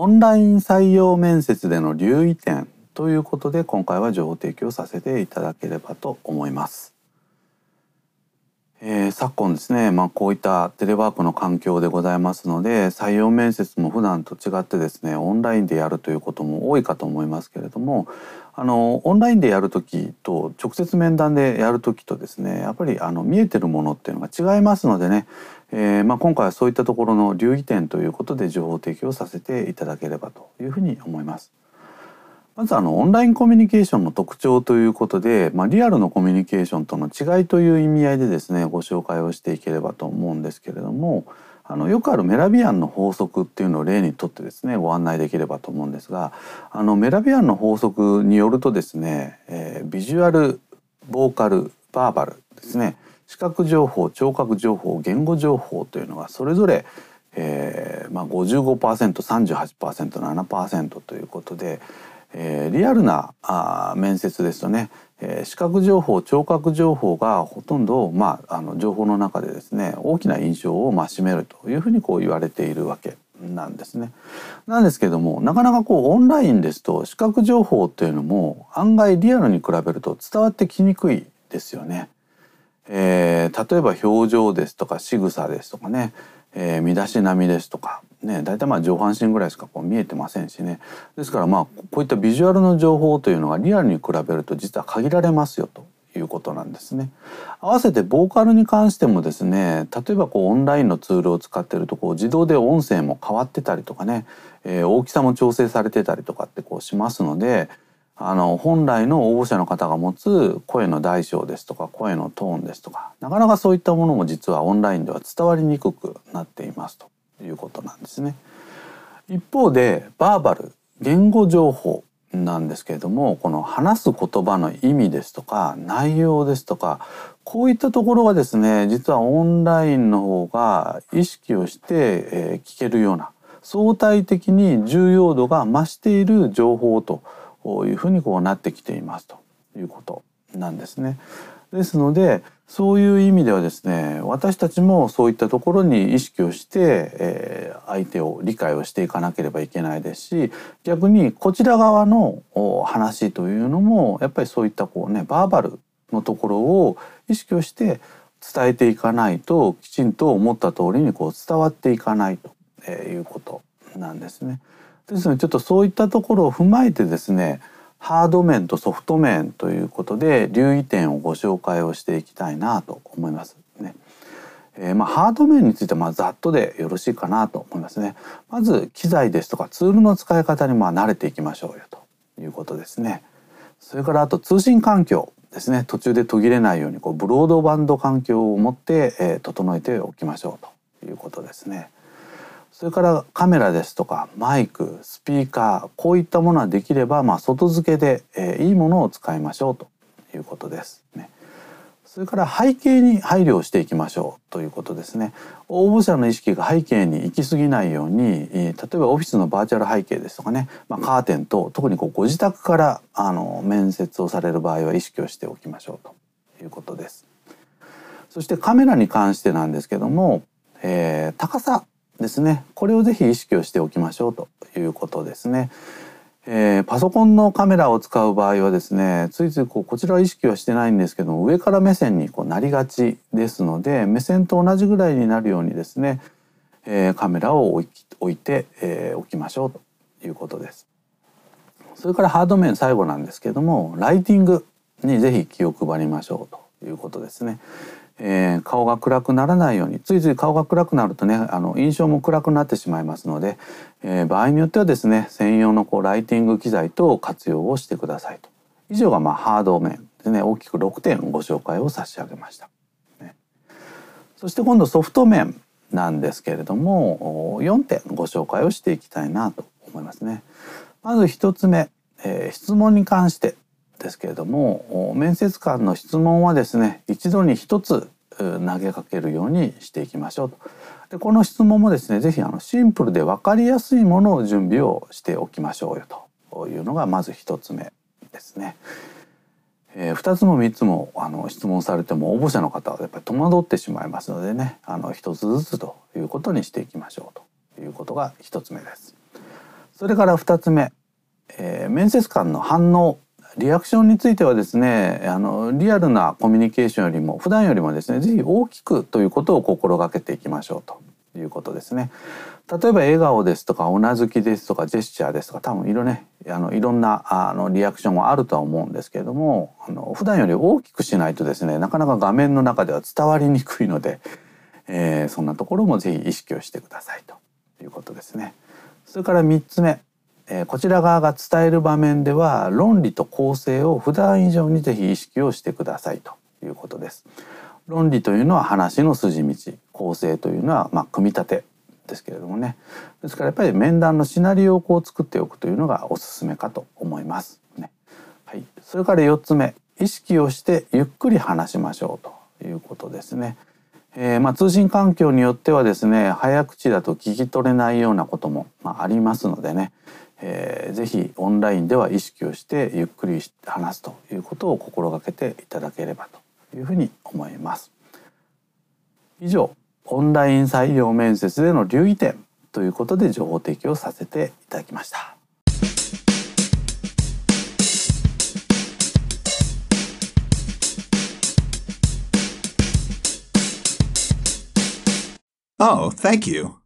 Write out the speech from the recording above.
オンライン採用面接での留意点ということで今回は情報提供させていただければと思います。えー、昨今ですね、まあ、こういったテレワークの環境でございますので採用面接も普段と違ってですねオンラインでやるということも多いかと思いますけれどもあのオンラインでやる時と直接面談でやる時とですねやっぱりあの見えてるものっていうのが違いますのでね、えー、まあ、今回はそういったところの留意点ということで情報提供させていただければというふうに思います。まずあのオンラインコミュニケーションの特徴ということで、まあ、リアルのコミュニケーションとの違いという意味合いでですねご紹介をしていければと思うんですけれどもあのよくあるメラビアンの法則っていうのを例にとってですねご案内できればと思うんですがあのメラビアンの法則によるとですね、えー、ビジュアルボーカルバーバルですね視覚情報聴覚情報言語情報というのがそれぞれ、えーまあ55%、38%7% ということで、えー、リアルなあ面接ですとね、えー、視覚情報聴覚情報がほとんど、まあ、あの情報の中でですね大きな印象をま占めるというふうにこう言われているわけなんですね。なんですけどもなかなかこうオンラインですと視覚情報っていうのも案外リアルに比べると伝わってきにくいですよね。えー、例えば表情ですとか仕草ですとかね、えー、身だしなみですとかね大体まあ上半身ぐらいしかこう見えてませんしねですからまあこういったビジュアルの情報というのがリアルに比べると実は限られますよということなんですね。合わせてボーカルに関してもですね例えばこうオンラインのツールを使ってるとこう自動で音声も変わってたりとかね、えー、大きさも調整されてたりとかってこうしますのであの本来の応募者の方が持つ声の大小ですとか声のトーンですとかなかなかそういったものも実はオンラインでは伝わりにくくなっていますということなんですね。一方でバーバル言語情報なんですけれどもこの話す言葉の意味ですとか内容ですとかこういったところがですね実はオンラインの方が意識をして、え聞けるような相対的に重要度が増している情報というふうにこうなってきていますということなんですね。ですのでそういう意味ではですね私たちもそういったところに意識をして、えー、相手を理解をしていかなければいけないですし逆にこちら側の話というのもやっぱりそういったこうねバーバルのところを意識をして伝えていかないときちんと思った通りにこう伝わっていかないということなんですね。ですのでちょっとそういったところを踏まえてですねハード面とソフト面ということで留意点をご紹介をしていきたいなと思いますね。えー、まあ、ハード面についてはまあざっとでよろしいかなと思いますね。まず機材ですとかツールの使い方にまあ慣れていきましょうよということですね。それからあと通信環境ですね途中で途切れないようにこうブロードバンド環境を持って、えー、整えておきましょうということですね。それからカメラですとかマイクスピーカーこういったものはできればまあ外付けで、えー、いいものを使いましょうということですね。それから背景に配慮をしていきましょうということですね。応募者の意識が背景に行き過ぎないように、例えばオフィスのバーチャル背景ですとかね、まあ、カーテンと特にこうご自宅からあの面接をされる場合は意識をしておきましょうということです。そしてカメラに関してなんですけども、えー、高さですねこれをぜひ意識をしておきましょうということですね。えー、パソコンのカメラを使う場合はですねついついこうこちらは意識はしてないんですけども上から目線にこうなりがちですので目線と同じぐらいになるようにですね、えー、カメラを置いて、えー、おきましょうということです。それからハード面最後なんですけどもライティングにぜひ気を配りましょうということですね。えー、顔が暗くならないようについつい顔が暗くなるとねあの印象も暗くなってしまいますので、えー、場合によってはですね専用のこうライティング機材と活用をしてくださいと。以上がまあハード面でね大きく6点ご紹介を差し上げました、ね、そして今度ソフト面なんですけれども4点ご紹介をしていきたいなと思いますね。まず1つ目、えー、質問に関してですけれども面接官の質問はですね一度に一つ投げかけるようにしていきましょうと。でこの質問もですね是非シンプルで分かりやすいものを準備をしておきましょうよというのがまず一つ目ですね。えー、2つも3つもあの質問されても応募者の方はやっぱり戸惑ってしまいますのでねあの1つずつということにしていきましょうということが1つ目です。それから2つ目、えー、面接官の反応リアクションについてはですねあのリアルなコミュニケーションよりも普段よりもですね是非大きくということを心がけていきましょうということですね。例えば笑顔ですとかうなずきですとかジェスチャーですとか多分いろ,、ね、あのいろんなあのリアクションもあるとは思うんですけれどもあの普段より大きくしないとですねなかなか画面の中では伝わりにくいので、えー、そんなところもぜひ意識をしてくださいということですね。それから3つ目えこちら側が伝える場面では論理と構成を普段以上にぜひ意識をしてくださいと。いうことです。論理というのは話の筋道。構成というのはま組み立てですけれどもね。ですからやっぱり面談のシナリオをこう作っておくというのがおすすめかと思います。ね。はい、それから4つ目。意識をしてゆっくり話しましょうということですね。えー、まあ、通信環境によってはですね早口だと聞き取れないようなことも、まあ、りますのでね、えー、ぜひオンラインでは意識をしてゆっくり話すということを心がけていただければというふうに思います。以上オンライン採用面接での留意点ということで情報提供させていただきました。Oh, thank you.